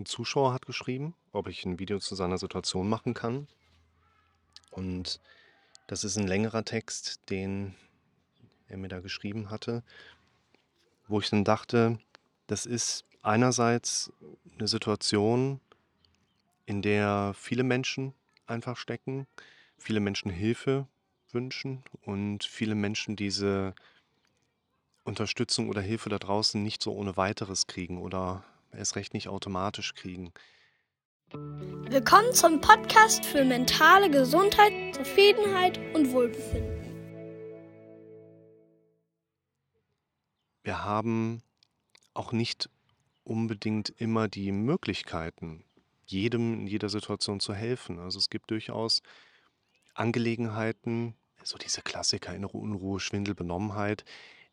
'N Zuschauer hat geschrieben, ob ich 'n Video zu seiner Situation machen kann. Und das ist 'n längerer Text, den er mir da geschrieben hatte, wo ich dann dachte, das ist einerseits 'ne Situation, in der viele Menschen einfach stecken, viele Menschen Hilfe wünschen und viele Menschen diese Unterstützung oder Hilfe da draußen nicht so ohne Weiteres kriegen oder erst recht nicht automatisch kriegen. Willkommen zum Podcast für mentale Gesundheit, Zufriedenheit und Wohlbefinden. Wir haben auch nicht unbedingt immer die Möglichkeiten, jedem in jeder Situation zu helfen. Also, es gibt durchaus Angelegenheiten, so diese Klassiker, innere Unruhe, Schwindel, Benommenheit.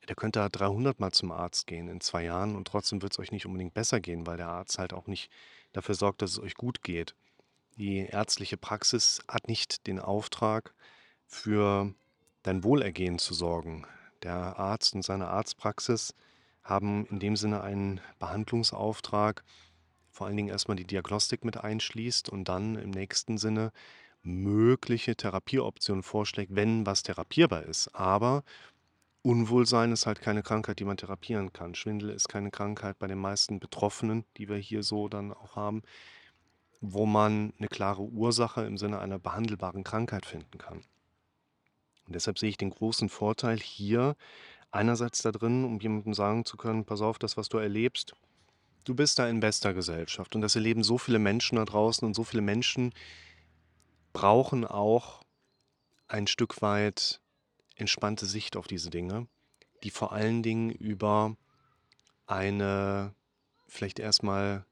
Der könnte da 300 Mal zum Arzt gehen in 2 Jahren und trotzdem wird's euch nicht unbedingt besser gehen, weil der Arzt halt auch nicht dafür sorgt, dass es euch gut geht. Die ärztliche Praxis hat nicht den Auftrag, für dein Wohlergehen zu sorgen. Der Arzt und seine Arztpraxis haben in dem Sinne einen Behandlungsauftrag, vor allen Dingen erst mal die Diagnostik mit einschließt und dann im nächsten Sinne mögliche Therapieoptionen vorschlägt, wenn was therapierbar ist. Aber Unwohlsein ist halt keine Krankheit, die man therapieren kann. Schwindel ist keine Krankheit bei den meisten Betroffenen, die wir hier so dann auch haben, wo man 'ne klare Ursache im Sinne einer behandelbaren Krankheit finden kann. Und deshalb sehe ich den großen Vorteil hier einerseits da drin, um jemandem sagen zu können: „Pass auf, das, was du erlebst, du bist da in bester Gesellschaft.“ Und das erleben so viele Menschen da draußen und so viele Menschen brauchen auch ein Stück weit entspannte Sicht auf diese Dinge, die vor allen Dingen über eine vielleicht erst mal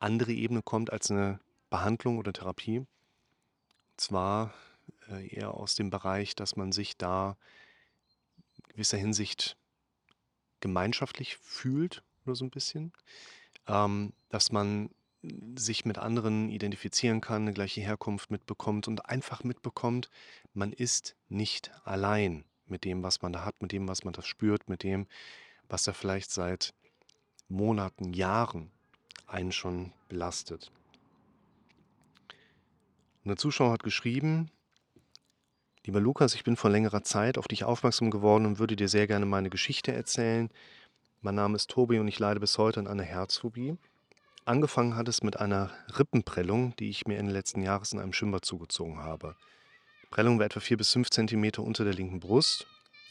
andere Ebene kommt als 'ne Behandlung oder Therapie. Und zwar, äh, eher aus dem Bereich, dass man sich da in gewisser Hinsicht gemeinschaftlich fühlt, nur so 'n bisschen. Ähm, dass man sich mit anderen identifizieren kann, 'ne gleiche Herkunft mitbekommt und einfach mitbekommt, man ist nicht allein mit dem, was man da hat, mit dem, was man da spürt, mit dem, was da vielleicht seit Monaten, Jahren einen schon belastet. Der Zuschauer hat geschrieben: „Lieber Lukas, ich bin vor längerer Zeit auf dich aufmerksam geworden und würde dir sehr gerne meine Geschichte erzählen. Mein Name ist Tobi und ich leide bis heute an einer Herzphobie. Angefangen hat es mit einer Rippenprellung, die ich mir Ende letzten Jahres in einem Schwimmbad zugezogen habe. Die Prellung war etwa 4 bis 5 Zentimeter unter der linken Brust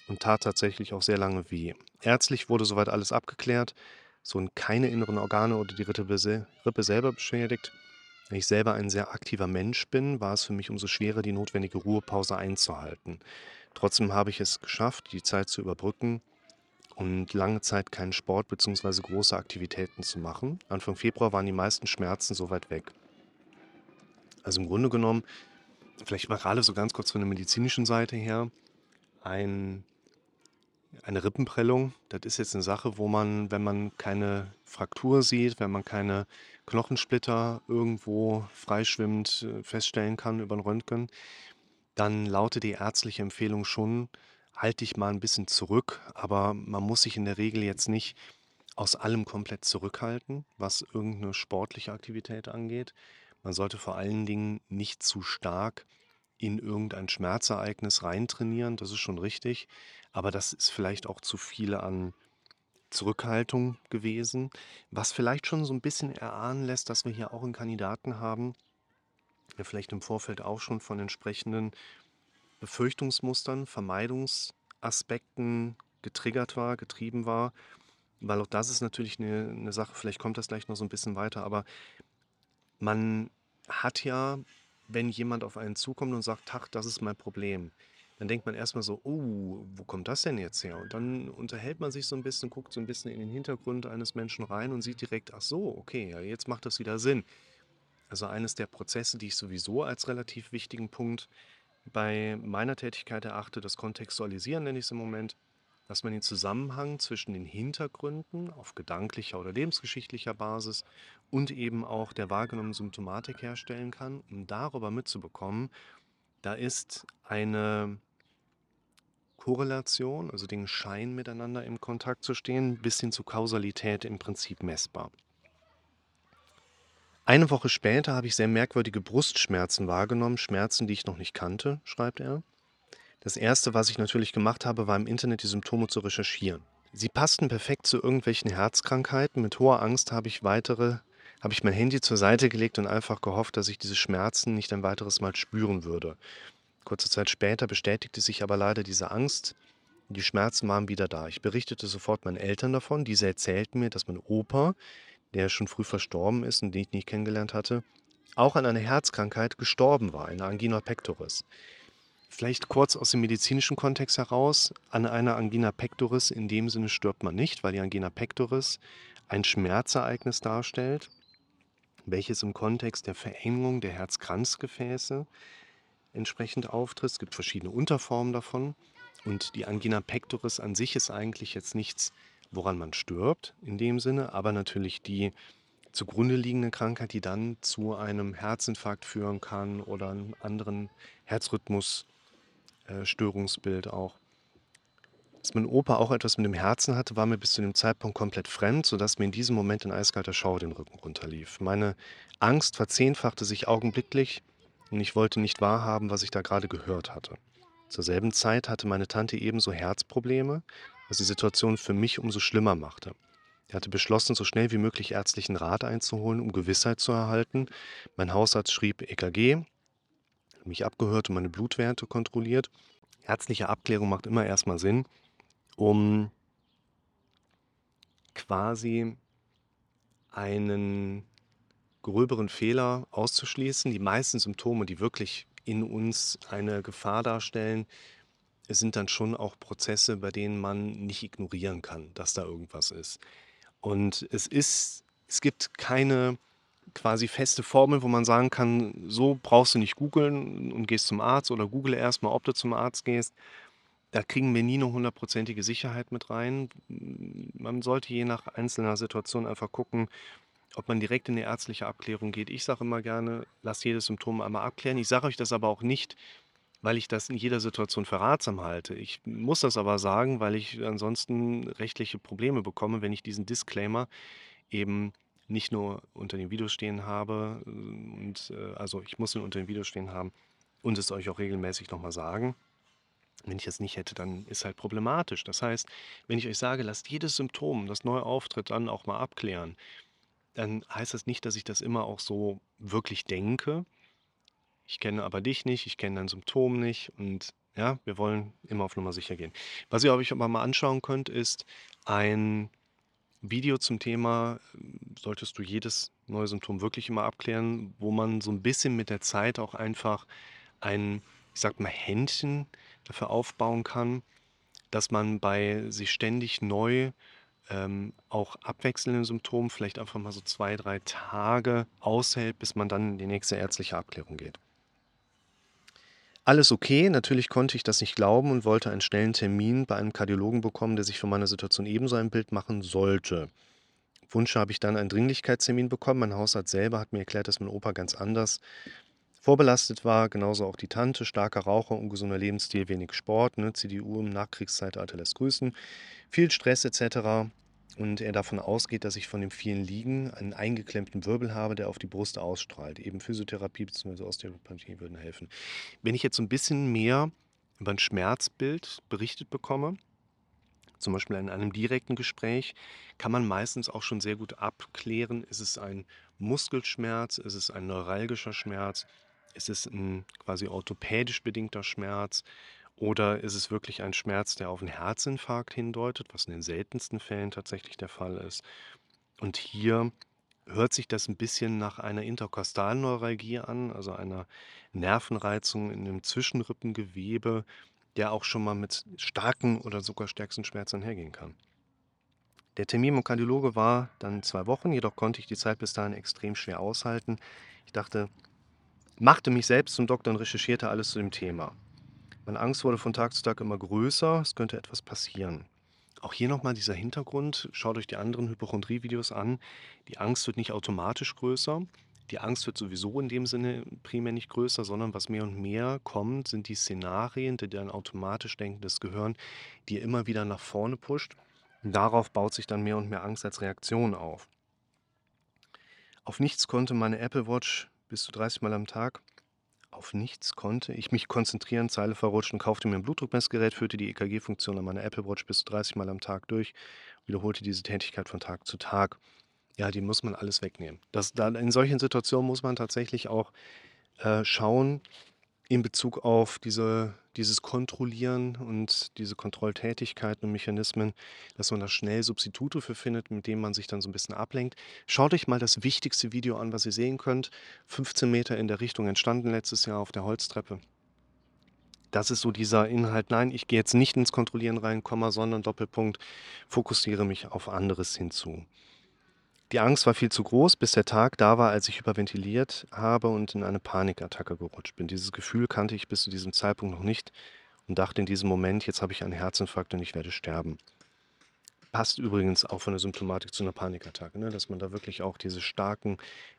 und tat tatsächlich auch sehr lange weh. Ärztlich wurde soweit alles abgeklärt, es wurden keine inneren Organe oder die Rippe sel Rippe selber beschädigt. Da ich selber ein sehr aktiver Mensch bin, war es für mich umso schwerer, die notwendige Ruhepause einzuhalten. Trotzdem habe ich es geschafft, die Zeit zu überbrücken und lange Zeit keinen Sport beziehungsweise große Aktivitäten zu machen. Anfang Februar waren die meisten Schmerzen soweit weg.“ Also, im Grunde genommen, vielleicht mal grade so ganz kurz von der medizinischen Seite her, ein eine Rippenprellung, das ist jetzt 'ne Sache, wo man, wenn man keine Fraktur sieht, wenn man keine Knochensplitter irgendwo freischwimmend, äh, feststellen kann über 'n Röntgen, dann lautet die ärztliche Empfehlung schon: „Halt dich mal 'n bisschen zurück.“ Aber man muss sich in der Regel jetzt nicht aus allem komplett zurückhalten, was irgend 'ne sportliche Aktivität angeht. Man sollte vor allen Dingen nicht zu stark in irgendein Schmerzereignis reintrainieren, das ist schon richtig, aber das ist vielleicht auch zu viel an Zurückhaltung gewesen, was vielleicht schon so 'n bisschen erahnen lässt, dass wir hier auch 'n Kandidaten haben, der vielleicht im Vorfeld auch schon von entsprechenden Befürchtungsmustern, Vermeidungsaspekten getriggert war, getrieben war, weil auch das ist natürlich 'ne 'ne Sache, vielleicht kommt das gleich noch so 'n bisschen weiter, aber man hat ja, wenn jemand auf einen zukommt und sagt: „Tach, das ist mein Problem“, dann denkt man erst mal so: „Oh, wo kommt das denn jetzt her?“ Und dann unterhält man sich so 'n bisschen, guckt so 'n bisschen in den Hintergrund eines Menschen rein und sieht direkt: „Ach so, okay, ja, jetzt macht das wieder Sinn.“ Also, eines der Prozesse, die ich sowieso als relativ wichtigen Punkt bei meiner Tätigkeit erachte, das Kontextualisieren nenne ich's im Moment, dass man den Zusammenhang zwischen den Hintergründen auf gedanklicher oder lebensgeschichtlicher Basis und eben auch der wahrgenommenen Symptomatik herstellen kann, um darüber mitzubekommen, da ist eine Korrelation, also Dinge scheinen miteinander im Kontakt zu stehen, bis hin zu Kausalität im Prinzip messbar. Eine Woche später habe ich sehr merkwürdige Brustschmerzen wahrgenommen, Schmerzen, die ich noch nicht kannte, schreibt er. Das erste, was ich natürlich gemacht habe, war im Internet die Symptome zu recherchieren. Sie passten perfekt zu irgendwelchen Herzkrankheiten. Mit hoher Angst habe ich weitere, habe ich mein Handy zur Seite gelegt und einfach gehofft, dass ich diese Schmerzen nicht ein weiteres Mal spüren würde. Kurze Zeit später bestätigte sich aber leider diese Angst. Die Schmerzen waren wieder da. Ich berichtete sofort meinen Eltern davon. Diese erzählten mir, dass mein Opa, der schon früh verstorben ist und den ich nicht kennengelernt hatte, auch an einer Herzkrankheit gestorben war, einer Angina pectoris. Vielleicht kurz aus dem medizinischen Kontext heraus. An einer Angina pectoris in dem Sinne stirbt man nicht, weil die Angina pectoris ein Schmerzereignis darstellt, welches im Kontext der Verengung der Herzkranzgefäße entsprechend auftritt. Es gibt verschiedene Unterformen davon. Und die Angina pectoris an sich ist eigentlich jetzt nichts, woran man stirbt in dem Sinne, aber natürlich die zugrunde liegende Krankheit, die dann zu einem Herzinfarkt führen kann oder einem anderen Herzrhythmus äh, auch. Dass mein Opa auch etwas mit dem Herzen hatte, war mir bis zu dem Zeitpunkt komplett fremd, sodass mir in diesem Moment ein eiskalter Schauer den Rücken runterlief. Meine Angst verzehnfachte sich augenblicklich und ich wollte nicht wahrhaben, was ich da gerade gehört hatte. Zur selben Zeit hatte meine Tante ebenso Herzprobleme, was die Situation für mich umso schlimmer machte. Er hatte beschlossen, so schnell wie möglich ärztlichen Rat einzuholen, um Gewissheit zu erhalten. Mein Hausarzt schrieb EKG, mich abgehört und meine Blutwerte kontrolliert. Ärztliche Abklärung macht immer erstmal Sinn, um quasi einen gröberen Fehler auszuschließen. Die meisten Symptome, die wirklich in uns eine Gefahr darstellen, sind dann schon auch Prozesse, bei denen man nicht ignorieren kann, dass da irgendwas ist. Und es ist, es gibt keine quasi feste Formel, wo man sagen kann, so brauchst du nicht googeln und gehst zum Arzt oder google erstmal, ob du zum Arzt gehst. Da kriegen wir nie eine hundertprozentige Sicherheit mit rein. Man sollte je nach einzelner Situation einfach gucken, ob man direkt in eine ärztliche Abklärung geht. Ich sage immer gerne, lasst jedes Symptom einmal abklären. Ich sage euch das aber auch nicht, weil ich das in jeder Situation für ratsam halte. Ich muss das aber sagen, weil ich ansonsten rechtliche Probleme bekomme, wenn ich diesen Disclaimer eben nicht nur unter den Videos stehen habe, äh, und äh, also ich muss ihn unter den Videos stehen haben und es euch auch regelmäßig nochmal sagen. Wenn ich es nicht hätte, dann ist halt problematisch. Das heißt, wenn ich euch sage, lasst jedes Symptom, das neu auftritt, dann auch mal abklären, dann heißt das nicht, dass ich das immer auch so wirklich denke. Ich kenne aber dich nicht, ich kenne dein Symptom nicht und ja, wir wollen immer auf Nummer sicher gehen. Was ihr euch aber mal anschauen könnt, ist ein Video zum Thema, solltest du jedes neue Symptom wirklich immer abklären, wo man so ein bisschen mit der Zeit auch einfach ein, ich sag mal, Händchen dafür aufbauen kann, dass man bei sich ständig neu ähm, auch abwechselnden Symptomen vielleicht einfach mal so zwei, drei Tage aushält, bis man dann in die nächste ärztliche Abklärung geht. Alles okay, natürlich konnte ich das nicht glauben und wollte einen schnellen Termin bei einem Kardiologen bekommen, der sich von meiner Situation ebenso ein Bild machen sollte. Wunsch habe ich dann einen Dringlichkeitstermin bekommen. Mein Hausarzt selber hat mir erklärt, dass mein Opa ganz anders vorbelastet war, genauso auch die Tante, starker Raucher, ungesunder Lebensstil, wenig Sport, ne, CDU im Nachkriegszeitalter lässt grüßen, viel Stress etc und er davon ausgeht, dass ich von dem vielen Liegen einen eingeklemmten Wirbel habe, der auf die Brust ausstrahlt. Eben Physiotherapie bzw. Osteopathie würden helfen. Wenn ich jetzt so ein bisschen mehr über ein Schmerzbild berichtet bekomme, zum Beispiel in einem direkten Gespräch, kann man meistens auch schon sehr gut abklären, ist es ein Muskelschmerz, ist es ein neuralgischer Schmerz, ist es ein quasi orthopädisch bedingter Schmerz oder ist es wirklich ein Schmerz, der auf einen Herzinfarkt hindeutet, was in den seltensten Fällen tatsächlich der Fall ist? Und hier hört sich das ein bisschen nach einer interkostalen Neuralgie an, also einer Nervenreizung in dem Zwischenrippengewebe, der auch schon mal mit starken oder sogar stärksten Schmerzen hergehen kann. Der Termin beim Kardiologe war dann zwei Wochen, jedoch konnte ich die Zeit bis dahin extrem schwer aushalten. Ich dachte, machte mich selbst zum Doktor und recherchierte alles zu dem Thema. Meine Angst wurde von Tag zu Tag immer größer, es könnte etwas passieren. Auch hier nochmal dieser Hintergrund, schaut euch die anderen Hypochondrie-Videos an. Die Angst wird nicht automatisch größer. Die Angst wird sowieso in dem Sinne primär nicht größer, sondern was mehr und mehr kommt, sind die Szenarien, die dann automatisch denkendes Gehirn, die immer wieder nach vorne pusht. Und darauf baut sich dann mehr und mehr Angst als Reaktion auf. Auf nichts konnte meine Apple Watch bis zu 30 Mal am Tag auf nichts konnte ich mich konzentrieren, Zeile verrutscht und kaufte mir ein Blutdruckmessgerät, führte die EKG-Funktion an meiner Apple Watch bis zu 30 Mal am Tag durch, wiederholte diese Tätigkeit von Tag zu Tag. Ja, die muss man alles wegnehmen. Das, da, in solchen Situationen muss man tatsächlich auch äh, schauen, in Bezug auf diese, dieses Kontrollieren und diese Kontrolltätigkeiten und Mechanismen, dass man da schnell Substitute für findet, mit denen man sich dann so ein bisschen ablenkt. Schaut euch mal das wichtigste Video an, was ihr sehen könnt. 15 Meter in der Richtung entstanden letztes Jahr auf der Holztreppe. Das ist so dieser Inhalt, nein, ich gehe jetzt nicht ins Kontrollieren rein, sondern Doppelpunkt, fokussiere mich auf anderes hinzu. Die Angst war viel zu groß, bis der Tag da war, als ich hyperventiliert habe und in eine Panikattacke gerutscht bin. Dieses Gefühl kannte ich bis zu diesem Zeitpunkt noch nicht und dachte in diesem Moment, jetzt habe ich einen Herzinfarkt und ich werde sterben. Passt übrigens auch von der Symptomatik zu einer Panikattacke, ne? dass man da wirklich auch diese starken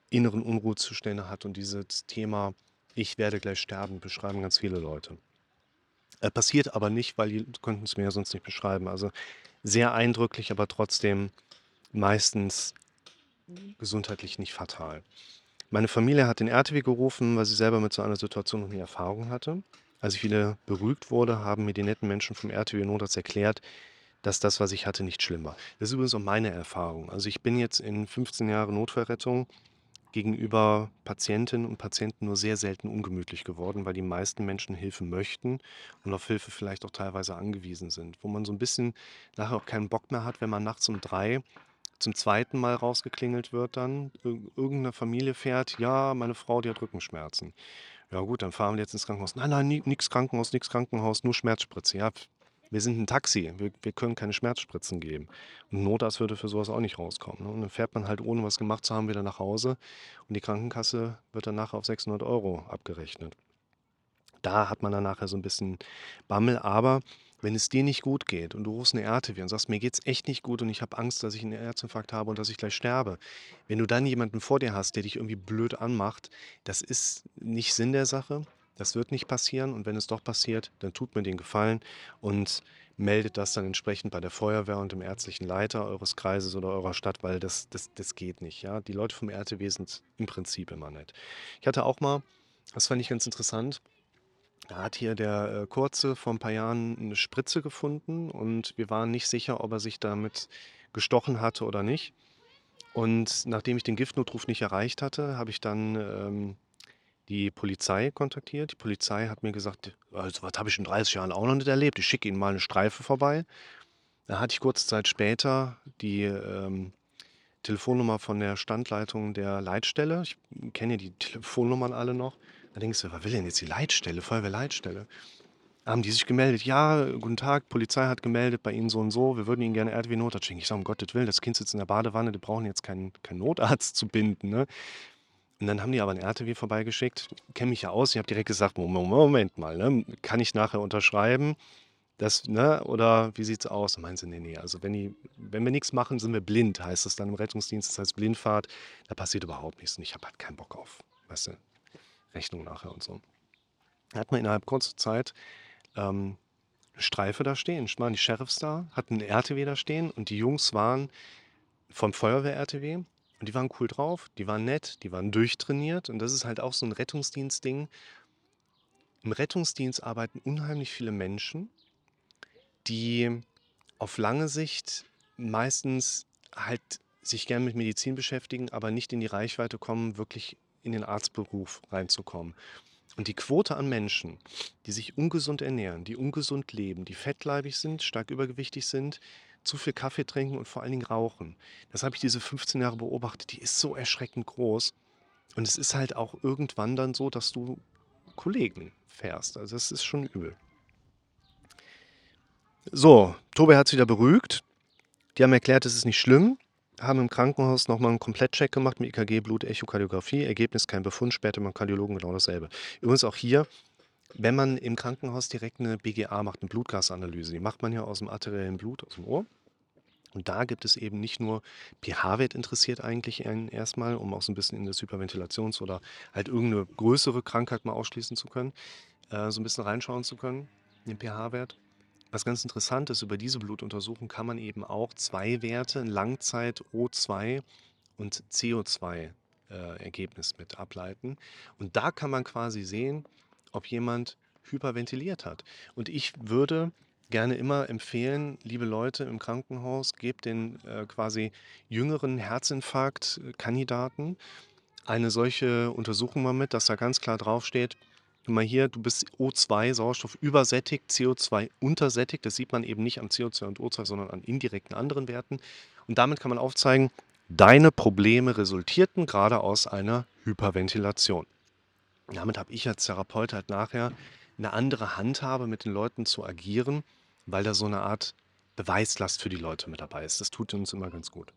inneren Unruhezustände hat und dieses Thema, ich werde gleich sterben, beschreiben ganz viele Leute. Äh, passiert aber nicht, weil die könnten es mir ja sonst nicht beschreiben. Also sehr eindrücklich, aber trotzdem meistens gesundheitlich nicht fatal. Meine Familie hat den RTW gerufen, weil sie selber mit so einer Situation noch nie Erfahrung hatte. Als ich wieder beruhigt wurde, haben mir die netten Menschen vom RTW Notarzt erklärt, dass das, was ich hatte, nicht schlimm war. Das ist übrigens auch meine Erfahrung. Also ich bin jetzt in 15 Jahren Notfallrettung gegenüber Patientinnen und Patienten nur sehr selten ungemütlich geworden, weil die meisten Menschen Hilfe möchten und auf Hilfe vielleicht auch teilweise angewiesen sind. Wo man so ein bisschen nachher auch keinen Bock mehr hat, wenn man nachts um drei zum zweiten Mal rausgeklingelt wird dann, irgendeine Familie fährt, ja, meine Frau, die hat Rückenschmerzen. Ja gut, dann fahren wir jetzt ins Krankenhaus. Nein, nein, nichts Krankenhaus, nichts Krankenhaus, nur Schmerzspritze. Ja, wir sind ein Taxi, wir, wir können keine Schmerzspritzen geben. Und Notarzt würde für sowas auch nicht rauskommen. Ne? Und dann fährt man halt, ohne was gemacht zu haben, wieder nach Hause und die Krankenkasse wird dann nachher auf 600 Euro abgerechnet. Da hat man dann nachher so ein bisschen Bammel, aber wenn es dir nicht gut geht und du rufst eine RTW und sagst: „Mir geht's echt nicht gut und ich habe Angst, dass ich einen Herzinfarkt habe und dass ich gleich sterbe.“ Wenn du dann jemanden vor dir hast, der dich irgendwie blöd anmacht, das ist nicht Sinn der Sache. Das wird nicht passieren und wenn es doch passiert, dann tut mir den Gefallen und meldet das dann entsprechend bei der Feuerwehr und dem ärztlichen Leiter eures Kreises oder eurer Stadt, weil das das das geht nicht, ja? Die Leute vom RTW sind im Prinzip immer nett. Ich hatte auch mal das fand ich ganz interessant da hat hier der, äh, Kurze vor ein paar Jahren eine Spritze gefunden und wir waren nicht sicher, ob er sich damit gestochen hatte oder nicht. Und nachdem ich den Giftnotruf nicht erreicht hatte, habe ich dann, ähm, die Polizei kontaktiert. Die Polizei hat mir gesagt: „Also, was habe ich in 30 Jahren auch noch nicht erlebt. Ich schicke Ihnen mal eine Streife vorbei.“ Da hatte ich kurze Zeit später die, ähm, Telefonnummer von der Standleitung der Leitstelle. Ich kenne die Telefonnummern alle noch. Da denkst du, was will denn jetzt die Leitstelle, Feuerwehrleitstelle? Haben die sich gemeldet? Ja, guten Tag, Polizei hat gemeldet, bei Ihnen so und so, wir würden Ihnen gerne RTW Notarzt schicken. Ich sage, um Gottes Willen, das Kind sitzt in der Badewanne, die brauchen jetzt keinen, keinen Notarzt zu binden. Ne? Und dann haben die aber einen RTW vorbeigeschickt. Kenne mich ja aus. Ich habe direkt gesagt, Moment, Moment mal, ne? kann ich nachher unterschreiben? Das, ne? Oder wie sieht es aus? Meinen sie, nee, nee. Also wenn, die, wenn wir nichts machen, sind wir blind, heißt das dann im Rettungsdienst. Das heißt Blindfahrt. Da passiert überhaupt nichts. Und ich habe halt keinen Bock auf. Weißt du, Rechnung nachher und so. Da hat man innerhalb kurzer Zeit ähm, eine Streife da stehen, waren die Sheriffs da, hatten einen RTW da stehen und die Jungs waren vom Feuerwehr-RTW und die waren cool drauf, die waren nett, die waren durchtrainiert und das ist halt auch so ein Rettungsdienst-Ding. Im Rettungsdienst arbeiten unheimlich viele Menschen, die auf lange Sicht meistens halt sich gern mit Medizin beschäftigen, aber nicht in die Reichweite kommen, wirklich in den Arztberuf reinzukommen. Und die Quote an Menschen, die sich ungesund ernähren, die ungesund leben, die fettleibig sind, stark übergewichtig sind, zu viel Kaffee trinken und vor allen Dingen rauchen, das habe ich diese 15 Jahre beobachtet, die ist so erschreckend groß. Und es ist halt auch irgendwann dann so, dass du Kollegen fährst. Also das ist schon übel. So, Tobi hat es wieder beruhigt. Die haben erklärt, es ist nicht schlimm haben im Krankenhaus nochmal einen Komplettcheck gemacht mit EKG, Blut, Echokardiographie. Ergebnis kein Befund, später beim Kardiologen genau dasselbe. Übrigens auch hier, wenn man im Krankenhaus direkt eine BGA macht, eine Blutgasanalyse, die macht man ja aus dem arteriellen Blut, aus dem Ohr. Und da gibt es eben nicht nur pH-Wert interessiert eigentlich erstmal, um auch so ein bisschen in das Hyperventilations- oder halt irgendeine größere Krankheit mal ausschließen zu können, äh, so ein bisschen reinschauen zu können, den pH-Wert. Was ganz interessant ist, über diese Blutuntersuchung kann man eben auch zwei Werte, Langzeit O2 und CO2 äh, mit ableiten. Und da kann man quasi sehen, ob jemand hyperventiliert hat. Und ich würde gerne immer empfehlen, liebe Leute im Krankenhaus, gebt den äh, quasi jüngeren Herzinfarkt-Kandidaten eine solche Untersuchung mal mit, dass da ganz klar draufsteht, guck mal hier, du bist O2, Sauerstoff übersättigt, CO2 untersättigt. Das sieht man eben nicht am CO2 und O2, sondern an indirekten anderen Werten. Und damit kann man aufzeigen, deine Probleme resultierten gerade aus einer Hyperventilation. Damit habe ich als Therapeut halt nachher eine andere Handhabe, mit den Leuten zu agieren, weil da so eine Art Beweislast für die Leute mit dabei ist. Das tut uns immer ganz gut.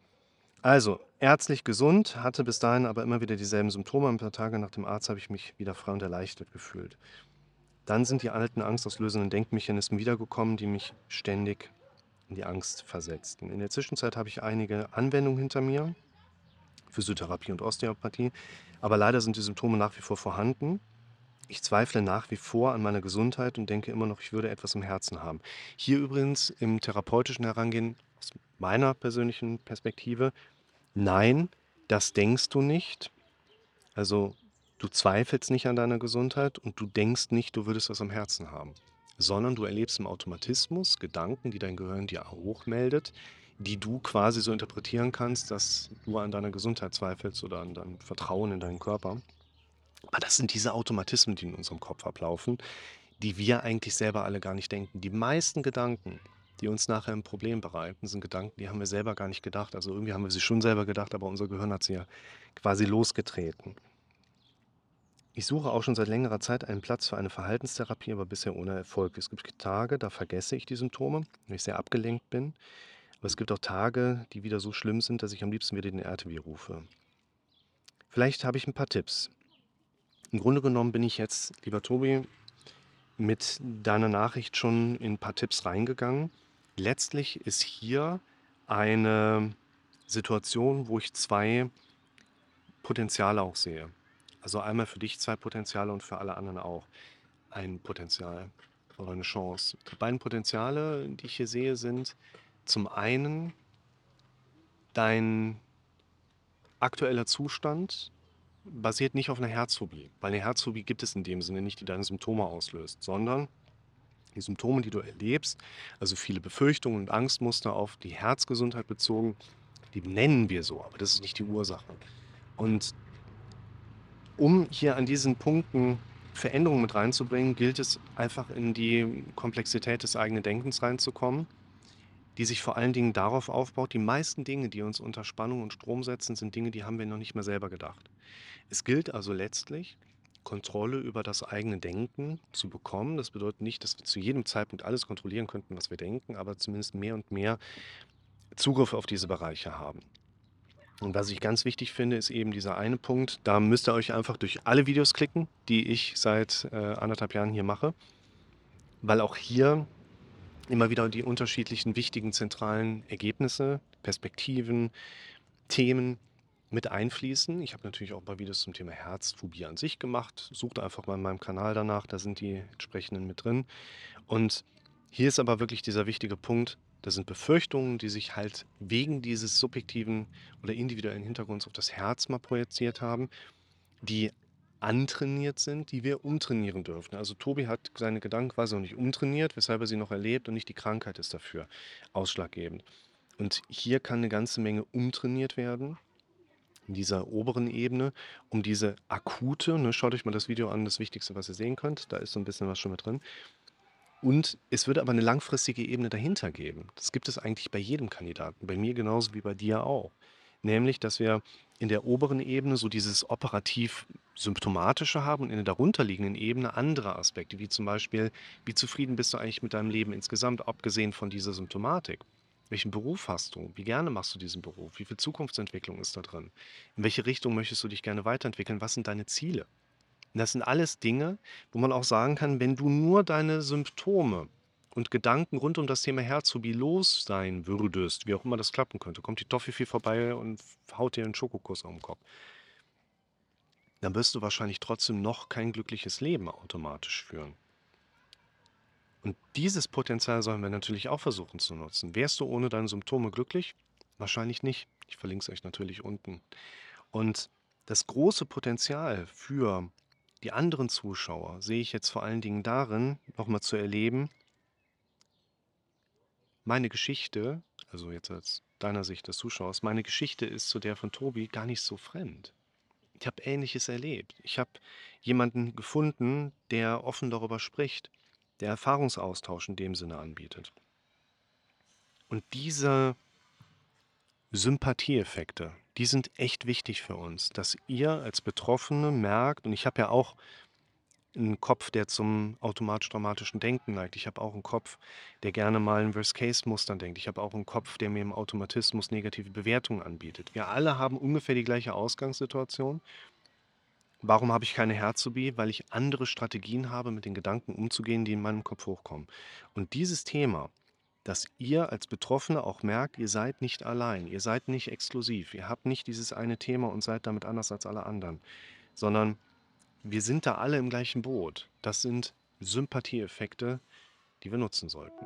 Also, ärztlich gesund, hatte bis dahin aber immer wieder dieselben Symptome. Ein paar Tage nach dem Arzt habe ich mich wieder frei und erleichtert gefühlt. Dann sind die alten angstauslösenden Denkmechanismen wiedergekommen, die mich ständig in die Angst versetzten. In der Zwischenzeit habe ich einige Anwendungen hinter mir, Physiotherapie und Osteopathie, aber leider sind die Symptome nach wie vor vorhanden. Ich zweifle nach wie vor an meiner Gesundheit und denke immer noch, ich würde etwas im Herzen haben. Hier übrigens im therapeutischen Herangehen aus meiner persönlichen Perspektive Nein, das denkst du nicht. Also du zweifelst nicht an deiner Gesundheit und du denkst nicht, du würdest was am Herzen haben, sondern du erlebst im Automatismus Gedanken, die dein Gehirn dir hochmeldet, die du quasi so interpretieren kannst, dass du an deiner Gesundheit zweifelst oder an deinem Vertrauen in deinen Körper. Aber das sind diese Automatismen, die in unserem Kopf ablaufen, die wir eigentlich selber alle gar nicht denken. Die meisten Gedanken, die uns nachher ein Problem bereiten, sind Gedanken, die haben wir selber gar nicht gedacht. Also irgendwie haben wir sie schon selber gedacht, aber unser Gehirn hat sie ja quasi losgetreten. Ich suche auch schon seit längerer Zeit einen Platz für eine Verhaltenstherapie, aber bisher ohne Erfolg. Es gibt Tage, da vergesse ich die Symptome, wenn ich sehr abgelenkt bin. Aber es gibt auch Tage, die wieder so schlimm sind, dass ich am liebsten wieder den RTW rufe. Vielleicht habe ich ein paar Tipps. Im Grunde genommen bin ich jetzt, lieber Tobi, mit deiner Nachricht schon in ein paar Tipps reingegangen. Letztlich ist hier eine Situation, wo ich zwei Potenziale auch sehe. Also einmal für dich zwei Potenziale und für alle anderen auch ein Potenzial oder eine Chance. Die beiden Potenziale, die ich hier sehe, sind zum einen dein aktueller Zustand basiert nicht auf einer Herzphobie, weil eine Herzphobie gibt es in dem Sinne nicht, die deine Symptome auslöst, sondern die Symptome, die du erlebst, also viele Befürchtungen und Angstmuster auf die Herzgesundheit bezogen, die nennen wir so, aber das ist nicht die Ursache. Und um hier an diesen Punkten Veränderungen mit reinzubringen, gilt es einfach in die Komplexität des eigenen Denkens reinzukommen, die sich vor allen Dingen darauf aufbaut, die meisten Dinge, die uns unter Spannung und Strom setzen, sind Dinge, die haben wir noch nicht mehr selber gedacht. Es gilt also letztlich, Kontrolle über das eigene Denken zu bekommen. Das bedeutet nicht, dass wir zu jedem Zeitpunkt alles kontrollieren könnten, was wir denken, aber zumindest mehr und mehr Zugriff auf diese Bereiche haben. Und was ich ganz wichtig finde, ist eben dieser eine Punkt. Da müsst ihr euch einfach durch alle Videos klicken, die ich seit äh, anderthalb Jahren hier mache, weil auch hier immer wieder die unterschiedlichen wichtigen zentralen Ergebnisse, Perspektiven, Themen mit einfließen. Ich habe natürlich auch mal Videos zum Thema Herzphobie an sich gemacht. Sucht einfach mal in meinem Kanal danach, da sind die entsprechenden mit drin. Und hier ist aber wirklich dieser wichtige Punkt, das sind Befürchtungen, die sich halt wegen dieses subjektiven oder individuellen Hintergrunds auf das Herz mal projiziert haben, die antrainiert sind, die wir umtrainieren dürfen. Also Tobi hat seine Gedanken quasi noch nicht umtrainiert, weshalb er sie noch erlebt und nicht die Krankheit ist dafür ausschlaggebend. Und hier kann eine ganze Menge umtrainiert werden in dieser oberen Ebene, um diese akute, ne, schaut euch mal das Video an, das Wichtigste, was ihr sehen könnt, da ist so ein bisschen was schon mit drin. Und es wird aber eine langfristige Ebene dahinter geben. Das gibt es eigentlich bei jedem Kandidaten, bei mir genauso wie bei dir auch. Nämlich, dass wir in der oberen Ebene so dieses operativ symptomatische haben und in der darunterliegenden Ebene andere Aspekte, wie zum Beispiel, wie zufrieden bist du eigentlich mit deinem Leben insgesamt, abgesehen von dieser Symptomatik. Welchen Beruf hast du? Wie gerne machst du diesen Beruf? Wie viel Zukunftsentwicklung ist da drin? In welche Richtung möchtest du dich gerne weiterentwickeln? Was sind deine Ziele? Und das sind alles Dinge, wo man auch sagen kann, wenn du nur deine Symptome und Gedanken rund um das Thema Herzphobie los sein würdest, wie auch immer das klappen könnte, kommt die Toffifee vorbei und haut dir einen Schokokuss auf den Kopf, dann wirst du wahrscheinlich trotzdem noch kein glückliches Leben automatisch führen. Und dieses Potenzial sollen wir natürlich auch versuchen zu nutzen. Wärst du ohne deine Symptome glücklich? Wahrscheinlich nicht. Ich verlinke es euch natürlich unten. Und Das große Potenzial für die anderen Zuschauer sehe ich jetzt vor allen Dingen darin, nochmal zu erleben, meine Geschichte, also jetzt aus deiner Sicht des Zuschauers, meine Geschichte ist zu der von Tobi gar nicht so fremd. Ich habe Ähnliches erlebt. Ich habe jemanden gefunden, der offen darüber spricht, der Erfahrungsaustausch in dem Sinne anbietet. Und diese Sympathieeffekte, die sind echt wichtig für uns, dass ihr als Betroffene merkt, und ich habe ja auch einen Kopf, der zum automatisch-dramatischen Denken neigt. Ich habe auch einen Kopf, der gerne mal in Worst-Case-Mustern denkt. Ich habe auch einen Kopf, der mir im Automatismus negative Bewertungen anbietet. Wir alle haben ungefähr die gleiche Ausgangssituation. Warum habe ich keine Herzobie? Weil ich andere Strategien habe, mit den Gedanken umzugehen, die in meinem Kopf hochkommen. Und dieses Thema, dass ihr als Betroffene auch merkt, ihr seid nicht allein, ihr seid nicht exklusiv, ihr habt nicht dieses eine Thema und seid damit anders als alle anderen, sondern wir sind da alle im gleichen Boot. Das sind Sympathieeffekte, die wir nutzen sollten.